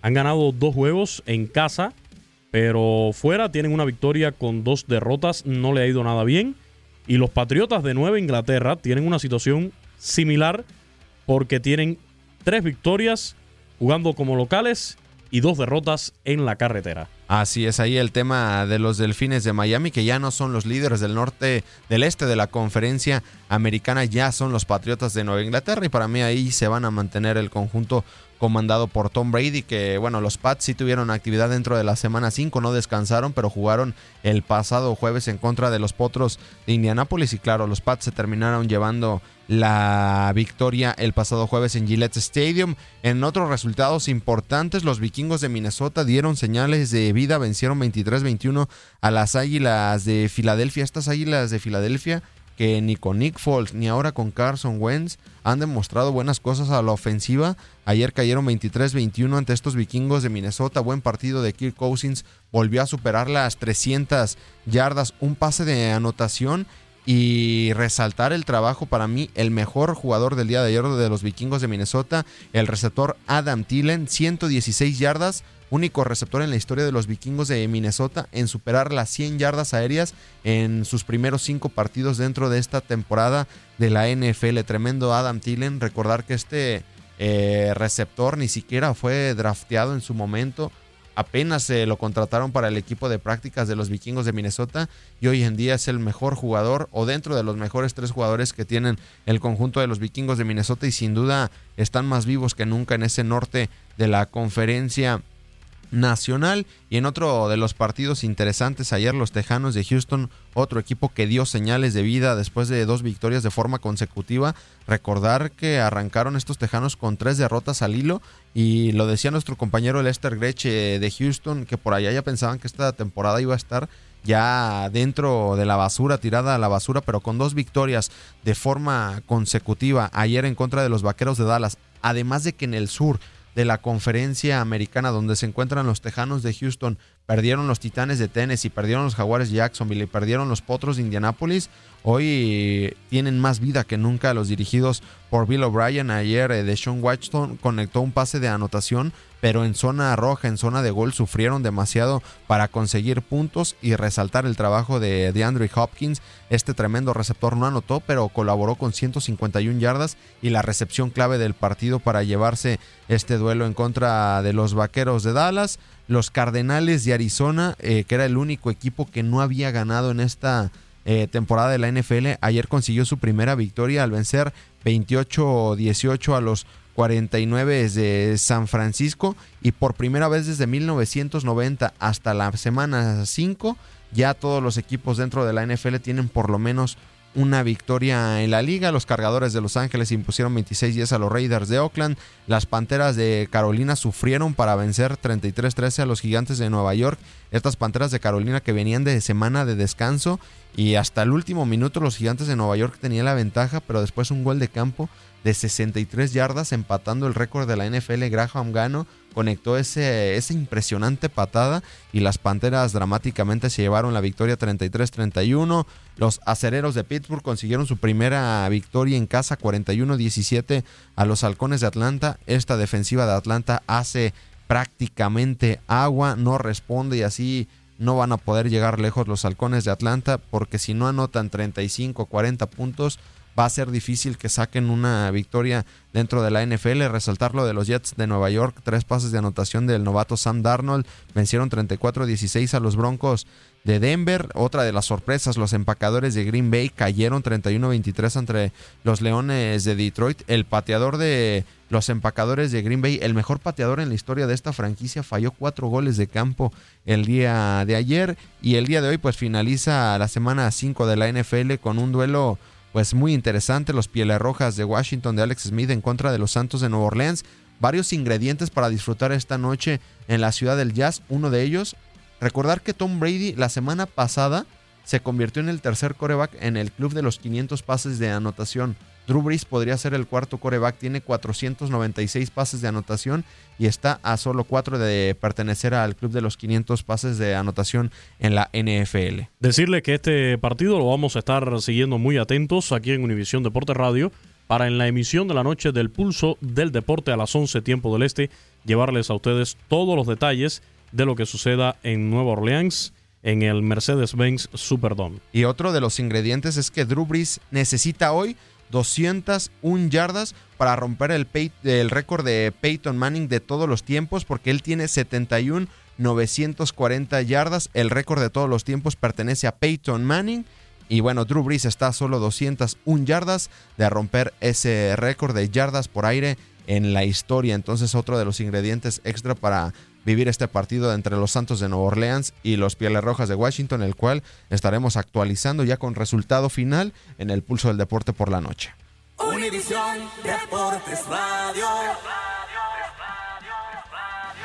Speaker 1: Han ganado dos juegos en casa pero fuera tienen una victoria con dos derrotas, no le ha ido nada bien. Y los Patriotas de Nueva Inglaterra tienen una situación similar porque tienen tres victorias jugando como locales y dos derrotas en la carretera.
Speaker 2: Así es, ahí el tema de los Delfines de Miami, que ya no son los líderes del norte, del este de la conferencia americana, ya son los Patriotas de Nueva Inglaterra y para mí ahí se van a mantener el conjunto comandado por Tom Brady, que bueno, los Pats sí tuvieron actividad dentro de la semana 5, no descansaron, pero jugaron el pasado jueves en contra de los Potros de Indianápolis y claro, los Pats se terminaron llevando la victoria el pasado jueves en Gillette Stadium. En otros resultados importantes, los vikingos de Minnesota dieron señales de vida, vencieron 23-21 a las Águilas de Filadelfia. Estas Águilas de Filadelfia que ni con Nick Foles ni ahora con Carson Wentz han demostrado buenas cosas a la ofensiva. Ayer cayeron 23-21 ante estos vikingos de Minnesota. Buen partido de Kirk Cousins. Volvió a superar las 300 yardas. Un pase de anotación y resaltar el trabajo para mí, el mejor jugador del día de ayer de los vikingos de Minnesota, el receptor Adam Thielen, 116 yardas, único receptor en la historia de los vikingos de Minnesota en superar las 100 yardas aéreas en sus primeros cinco partidos dentro de esta temporada de la NFL. Tremendo Adam Thielen. Recordar que este eh, receptor ni siquiera fue drafteado en su momento apenas se lo contrataron para el equipo de prácticas de los vikingos de Minnesota y hoy en día es el mejor jugador o dentro de los mejores tres jugadores que tienen el conjunto de los vikingos de Minnesota y sin duda están más vivos que nunca en ese norte de la conferencia nacional. Y en otro de los partidos interesantes ayer, los Tejanos de Houston, otro equipo que dio señales de vida después de dos victorias de forma consecutiva. Recordar que arrancaron estos Tejanos con tres derrotas al hilo. Y lo decía nuestro compañero Lester Greche de Houston, que por allá ya pensaban que esta temporada iba a estar ya dentro de la basura, tirada a la basura, pero con dos victorias de forma consecutiva ayer en contra de los Vaqueros de Dallas. Además de que en el sur de la conferencia americana donde se encuentran los Tejanos de Houston, perdieron los Titanes de Tennessee, perdieron los Jaguares de Jacksonville y perdieron los Potros de Indianápolis, hoy tienen más vida que nunca los dirigidos por Bill O'Brien. Ayer eh, de Sean Watson conectó un pase de anotación pero en zona roja, en zona de gol, sufrieron demasiado para conseguir puntos y resaltar el trabajo de, de Andrew Hopkins. Este tremendo receptor no anotó, pero colaboró con 151 yardas y la recepción clave del partido para llevarse este duelo en contra de los Vaqueros de Dallas. Los Cardenales de Arizona, eh, que era el único equipo que no había ganado en esta eh, temporada de la NFL, ayer consiguió su primera victoria al vencer 28-18 a los 49 de San Francisco y por primera vez desde 1990 hasta la semana 5 ya todos los equipos dentro de la NFL tienen por lo menos una victoria en la liga. Los cargadores de Los Ángeles impusieron 26 días a los Raiders de Oakland. Las Panteras de Carolina sufrieron para vencer 33-13 a los Gigantes de Nueva York. Estas Panteras de Carolina que venían de semana de descanso y hasta el último minuto los Gigantes de Nueva York tenían la ventaja, pero después un gol de campo de 63 yardas, empatando el récord de la NFL. Graham Gano conectó ese, esa impresionante patada y las Panteras dramáticamente se llevaron la victoria 33-31. Los acereros de Pittsburgh consiguieron su primera victoria en casa 41-17 a los halcones de Atlanta. Esta defensiva de Atlanta hace prácticamente agua, no responde y así no van a poder llegar lejos los halcones de Atlanta porque si no anotan 35 40 puntos va a ser difícil que saquen una victoria dentro de la NFL. Resaltar lo de los Jets de Nueva York, tres pases de anotación del novato Sam Darnold, vencieron 34-16 a los Broncos de Denver. Otra de las sorpresas, los empacadores de Green Bay cayeron 31-23 entre los Leones de Detroit. El pateador de los empacadores de Green Bay, el mejor pateador en la historia de esta franquicia, falló cuatro goles de campo el día de ayer y el día de hoy pues finaliza la semana 5 de la NFL con un duelo pues muy interesante, los Pieles Rojas de Washington de Alex Smith en contra de los Santos de Nueva Orleans. Varios ingredientes para disfrutar esta noche en la ciudad del jazz. Uno de ellos, recordar que Tom Brady la semana pasada se convirtió en el tercer coreback en el club de los 500 pases de anotación. Drew Brees podría ser el cuarto coreback, tiene 496 pases de anotación y está a solo cuatro de pertenecer al club de los 500 pases de anotación en la NFL.
Speaker 1: Decirle que este partido lo vamos a estar siguiendo muy atentos aquí en Univisión Deporte Radio para en la emisión de la noche del pulso del deporte a las 11 tiempo del este llevarles a ustedes todos los detalles de lo que suceda en Nueva Orleans en el Mercedes-Benz Superdome.
Speaker 2: Y otro de los ingredientes es que Drew Brees necesita hoy 201 yardas para romper el, récord de Peyton Manning de todos los tiempos, porque él tiene 71 940 yardas. El récord de todos los tiempos pertenece a Peyton Manning. Y bueno, Drew Brees está a solo 201 yardas de romper ese récord de yardas por aire en la historia. Entonces, otro de los ingredientes extra para vivir este partido entre los Santos de Nueva Orleans y los Pieles Rojas de Washington, el cual estaremos actualizando ya con resultado final en el pulso del deporte por la noche.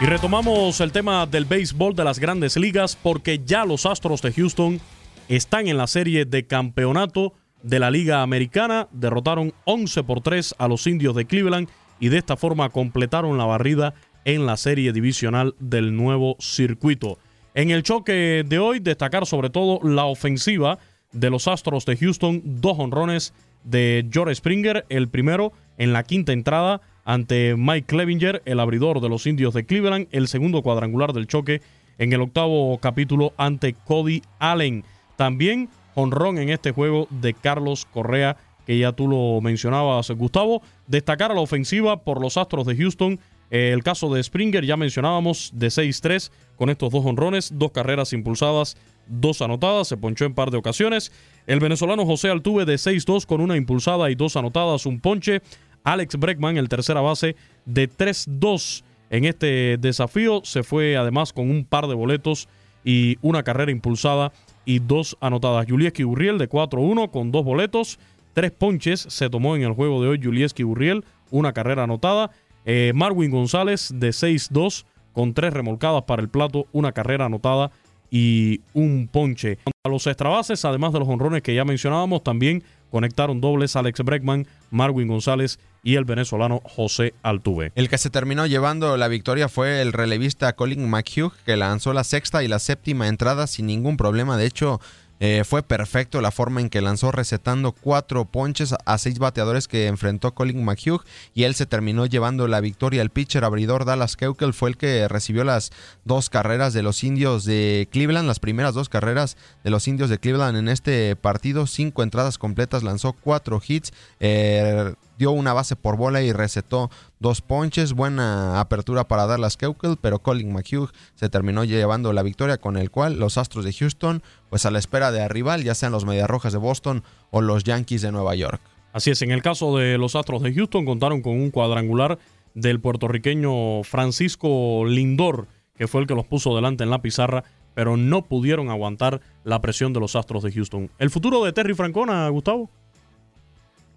Speaker 1: Y retomamos el tema del béisbol de las grandes ligas porque ya los Astros de Houston están en la serie de campeonato de la Liga Americana. Derrotaron 11 por 3 a los indios de Cleveland y de esta forma completaron la barrida en la serie divisional del nuevo circuito. En el choque de hoy, destacar sobre todo la ofensiva de los Astros de Houston, dos honrones de George Springer, el primero en la quinta entrada ante Mike Clevinger, el abridor de los indios de Cleveland, el segundo cuadrangular del choque en el octavo capítulo ante Cody Allen. También honrón en este juego de Carlos Correa, que ya tú lo mencionabas, Gustavo. Destacar a la ofensiva por los Astros de Houston. El caso de Springer, ya mencionábamos, de 6-3 con estos dos honrones, dos carreras impulsadas, dos anotadas, se ponchó en par de ocasiones. El venezolano José Altuve de 6-2 con una impulsada y dos anotadas, un ponche. Alex Breckman, el tercera base, de 3-2 en este desafío. Se fue además con un par de boletos y una carrera impulsada y dos anotadas. Julieski Urriel de 4-1 con dos boletos. Tres ponches se tomó en el juego de hoy Julieski Urriel, una carrera anotada. Eh, Marwin González de 6-2 con tres remolcadas para el plato, una carrera anotada y un ponche. A los extrabases, además de los honrones que ya mencionábamos, también conectaron dobles Alex Breckman, Marwin González y el venezolano José Altuve.
Speaker 2: El que se terminó llevando la victoria fue el relevista Colin McHugh, que lanzó la sexta y la séptima entrada sin ningún problema. De hecho, eh, fue perfecto la forma en que lanzó recetando cuatro ponches a seis bateadores que enfrentó Colin McHugh y él se terminó llevando la victoria. El pitcher abridor Dallas Keuchel fue el que recibió las dos carreras de los indios de Cleveland, las primeras dos carreras de los indios de Cleveland en este partido, cinco entradas completas, lanzó cuatro hits. Eh, dio una base por bola y recetó dos ponches. Buena apertura para Dallas Keuchel, pero Colin McHugh se terminó llevando la victoria con el cual los Astros de Houston, pues a la espera de rival, ya sean los Medias Rojas de Boston o los Yankees de Nueva York.
Speaker 1: Así es, en el caso de los Astros de Houston contaron con un cuadrangular del puertorriqueño Francisco Lindor, que fue el que los puso delante en la pizarra, pero no pudieron aguantar la presión de los Astros de Houston. ¿El futuro de Terry Francona, Gustavo?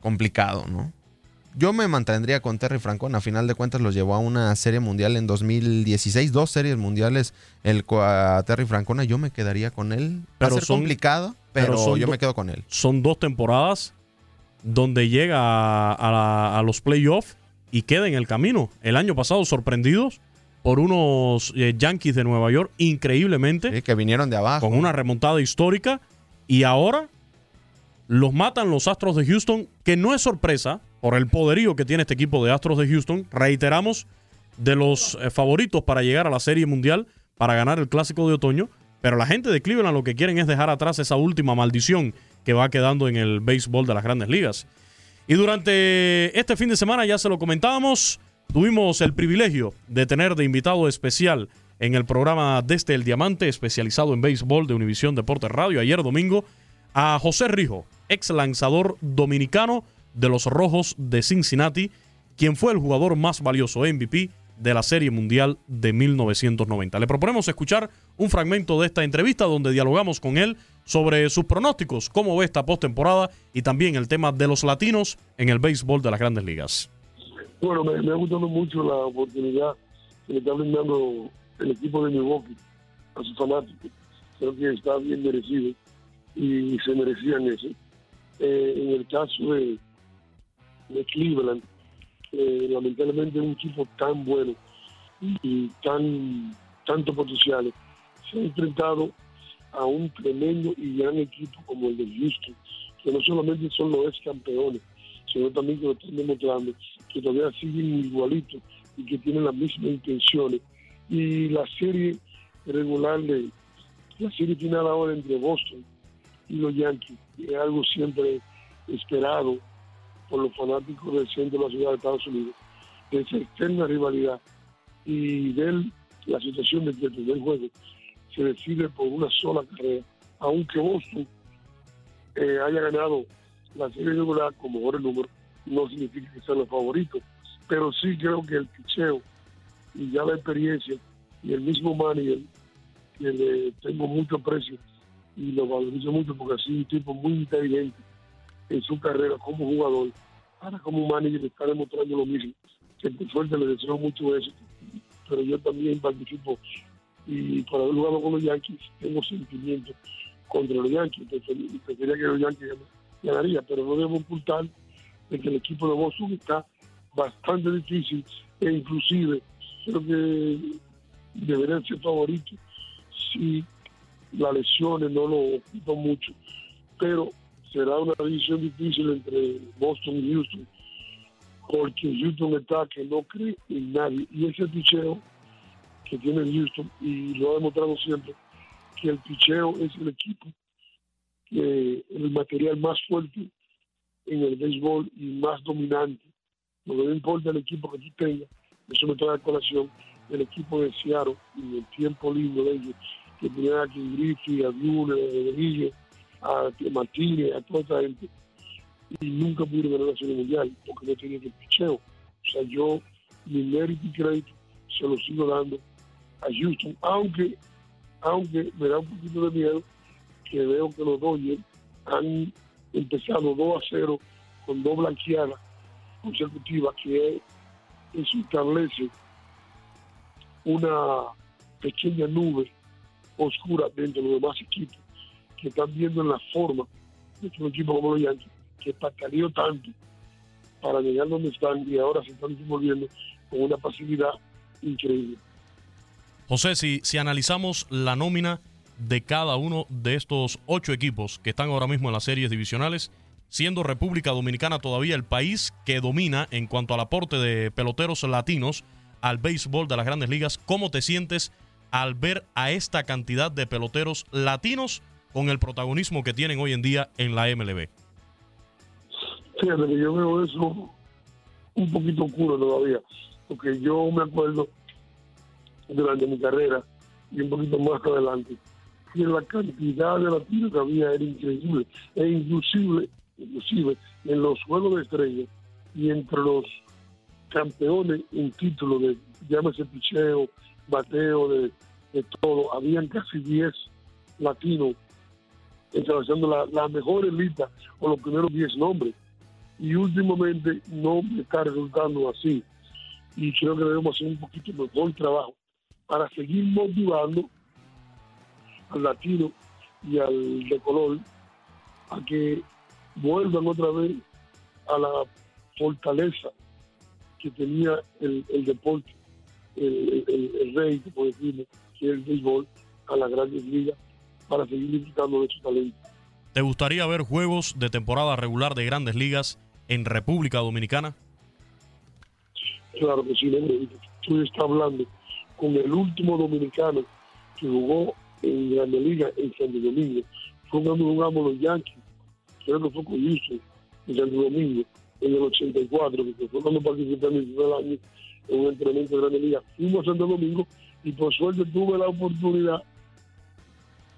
Speaker 2: Complicado, ¿no? Yo me mantendría con Terry Francona. A final de cuentas los llevó a una serie mundial en 2016, dos series mundiales el a Terry Francona. Yo me quedaría con él. Va a ser complicado, pero, yo me quedo con él.
Speaker 1: Son dos temporadas donde llega a, los playoffs y queda en el camino. El año pasado sorprendidos por unos eh, Yankees de Nueva York increíblemente.
Speaker 2: que vinieron de abajo.
Speaker 1: Con una remontada histórica. Y ahora los matan los Astros de Houston, que no es sorpresa por el poderío que tiene este equipo de Astros de Houston. Reiteramos, de los eh, favoritos para llegar a la Serie Mundial, para ganar el Clásico de Otoño. Pero la gente de Cleveland lo que quieren es dejar atrás esa última maldición que va quedando en el béisbol de las grandes ligas. Y durante este fin de semana, ya se lo comentábamos, tuvimos el privilegio de tener de invitado especial en el programa Desde el Diamante, especializado en béisbol de Univisión Deportes Radio, ayer domingo, a José Rijo, ex lanzador dominicano de los Rojos de Cincinnati, quien fue el jugador más valioso MVP de la Serie Mundial de 1990. Le proponemos escuchar un fragmento de esta entrevista donde dialogamos con él sobre sus pronósticos, cómo ve esta postemporada y también el tema de los latinos en el béisbol de las grandes ligas.
Speaker 9: Bueno, me, ha gustado mucho la oportunidad que le está brindando el equipo de Milwaukee a sus fanáticos. Creo que está bien merecido y se merecían eso. Eh, en el caso de, Cleveland, eh, lamentablemente un equipo tan bueno y tan tanto potencial se ha enfrentado a un tremendo y gran equipo como el de Houston, que no solamente son los ex campeones, sino también que lo están demostrando que todavía siguen igualitos y que tienen las mismas intenciones. Y la serie regular de la serie final ahora entre Boston y los Yankees. Es algo siempre esperado por los fanáticos del centro de la ciudad de Estados Unidos, de esa externa rivalidad y ver la situación de que el juego se decide por una sola carrera, aunque Boston eh, haya ganado la serie regular con mejores números, no significa que sean los favoritos, pero sí creo que el picheo y ya la experiencia y el mismo manager, que le tengo mucho aprecio, y lo valorizo mucho porque ha sido un tipo muy inteligente en su carrera como jugador. Ahora como manager está demostrando lo mismo. Que por suerte le deseo mucho eso. Pero yo también participo y por haber jugado con los Yankees tengo sentimientos contra los Yankees. Preferiría que los Yankees ganaría, pero no debo ocultar de que el equipo de Boston está bastante difícil e inclusive creo que deberían ser favoritos si las lesiones no lo ocupan mucho, pero será una división difícil entre Boston y Houston. porque Houston está que no cree en nadie. Y ese picheo que tiene Houston, y lo ha demostrado siempre, que el picheo es el equipo, que el material más fuerte en el béisbol y más dominante. Lo que no importa el equipo que tú tengas, eso me trae a colación el equipo de Seattle y el tiempo lindo de ellos, que tenían a Griffey, a Dune, a Martínez, a toda esta gente y nunca pude ganar la Serie Mundial porque no tenía el picheo. O sea, yo mi mérito y crédito se lo sigo dando a Houston, aunque, aunque me da un poquito de miedo que veo que los Dodgers han empezado 2 a 0 con dos blanqueadas consecutivas, que eso establece una pequeña nube oscura dentro de los demás equipos que están viendo en la forma de un equipo como los Yankees que pataleó tanto para llegar donde están y ahora se están desenvolviendo con una pasividad increíble.
Speaker 1: José, si, si analizamos la nómina de cada uno de estos ocho equipos que están ahora mismo en las series divisionales, siendo República Dominicana todavía el país que domina en cuanto al aporte de peloteros latinos al béisbol de las grandes ligas, ¿cómo te sientes al ver a esta cantidad de peloteros latinos con el protagonismo que tienen hoy en día en la MLB?
Speaker 9: Fíjate que yo veo eso un poquito oscuro todavía, porque yo me acuerdo durante mi carrera y un poquito más adelante que la cantidad de latinos que había era increíble e inclusive, inclusive en los juegos de estrellas y entre los campeones en título de llámese picheo, bateo, de, todo, habían casi 10 latinos encabezando la, la mejor elita o los primeros 10 nombres. Y últimamente no me está resultando así. Y creo que debemos hacer un poquito mejor trabajo para seguir motivando al latino y al de color a que vuelvan otra vez a la fortaleza que tenía el, deporte, el, rey, que puede decirlo, que es el béisbol, a las grandes ligas, para seguir disfrutando de su talento.
Speaker 1: ¿Te gustaría ver juegos de temporada regular de grandes ligas en República Dominicana?
Speaker 9: Claro que sí, tú estás hablando con el último dominicano que jugó en Grande Liga en Santo Domingo. Fue cuando jugamos los Yankees, creo que fue con Houston en Santo Domingo en el 84, que fue cuando participé en el año en un entrenamiento de Grande Liga. Fuimos Santo Domingo y por suerte tuve la oportunidad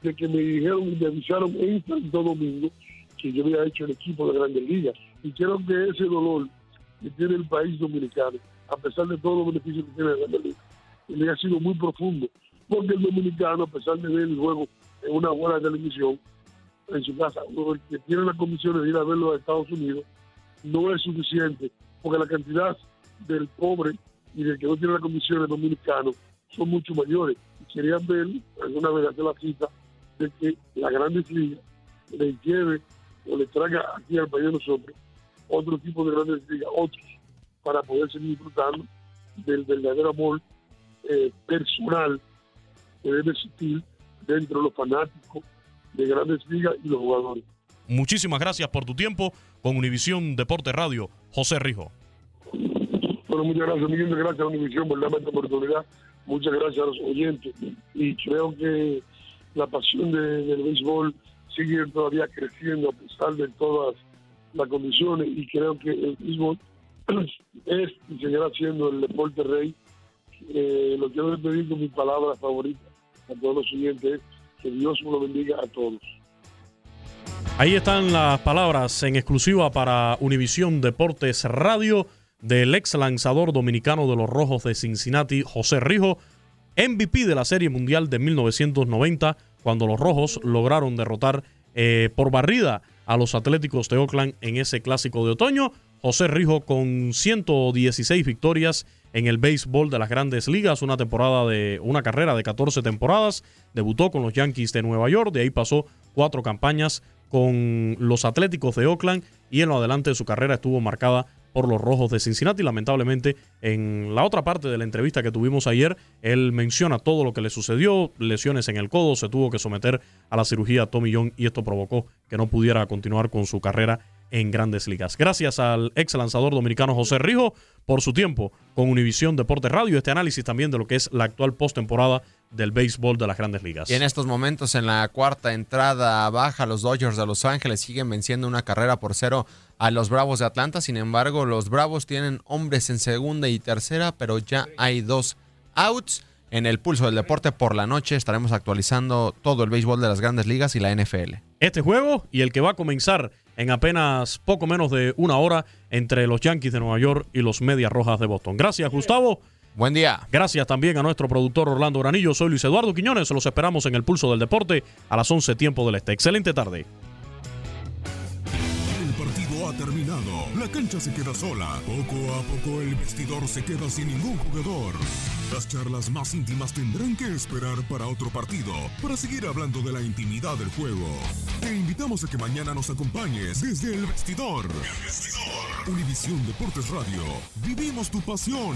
Speaker 9: de que me dijeron y me avisaron en Santo Domingo que yo había hecho el equipo de Grandes Ligas. Y creo que ese dolor que tiene el país dominicano, a pesar de todos los beneficios que tiene la Grandes Ligas, le ha sido muy profundo. Porque el dominicano, a pesar de ver el juego en una buena televisión, en su casa, el que tiene las condiciones de ir a verlo a Estados Unidos, no es suficiente, porque la cantidad del pobre y del que no tiene las condiciones dominicano son mucho mayores. Y querían ver, alguna vez hacer la cita, de que la Grandes Ligas le lleve o le traiga aquí al país de nosotros otro tipo de grandes ligas, otros, para poder seguir disfrutando del verdadero amor eh, personal que debe existir dentro de los fanáticos de grandes ligas y los jugadores.
Speaker 1: Muchísimas gracias por tu tiempo con Univisión Deporte Radio, José Rijo.
Speaker 9: Bueno, muchas gracias, de gracias a Univisión por darme esta oportunidad. Muchas gracias a los oyentes. Y creo que la pasión del béisbol sigue todavía creciendo a pesar de todas las condiciones y creo que el mismo es y seguirá siendo el deporte rey. Eh, lo quiero pedir con mi palabra favorita a todos los siguientes, que Dios lo bendiga a todos.
Speaker 1: Ahí están las palabras en exclusiva para Univisión Deportes Radio del ex lanzador dominicano de los Rojos de Cincinnati, José Rijo, MVP de la Serie Mundial de 1990 cuando los Rojos lograron derrotar eh, por barrida a los Atléticos de Oakland en ese clásico de otoño. José Rijo con 116 victorias en el béisbol de las grandes ligas, una temporada de una carrera de 14 temporadas, debutó con los Yankees de Nueva York, de ahí pasó cuatro campañas con los Atléticos de Oakland y en lo adelante de su carrera estuvo marcada por los Rojos de Cincinnati. Lamentablemente, en la otra parte de la entrevista que tuvimos ayer, él menciona todo lo que le sucedió, lesiones en el codo, se tuvo que someter a la cirugía Tommy John y esto provocó que no pudiera continuar con su carrera en grandes ligas. Gracias al ex lanzador dominicano José Rijo por su tiempo con Univisión Deportes Radio. Este análisis también de lo que es la actual postemporada del béisbol de las grandes ligas.
Speaker 2: Y en estos momentos, en la cuarta entrada baja, los Dodgers de Los Ángeles siguen venciendo una carrera por cero a los Bravos de Atlanta. Sin embargo, los Bravos tienen hombres en segunda y tercera, pero ya hay dos outs. En el pulso del deporte por la noche estaremos actualizando todo el béisbol de las grandes ligas y la NFL.
Speaker 1: Este juego y el que va a comenzar en apenas poco menos de una hora entre los Yankees de Nueva York y los Medias Rojas de Boston. Gracias, Gustavo.
Speaker 2: Buen día.
Speaker 1: Gracias también a nuestro productor Orlando Granillo. Soy Luis Eduardo Quiñones. Los esperamos en el pulso del deporte a las 11 tiempo del este. Excelente tarde
Speaker 8: ha terminado. La cancha se queda sola. Poco a poco el vestidor se queda sin ningún jugador. Las charlas más íntimas tendrán que esperar para otro partido, para seguir hablando de la intimidad del juego. Te invitamos a que mañana nos acompañes desde el vestidor. El vestidor. Univisión Deportes Radio. Vivimos tu pasión.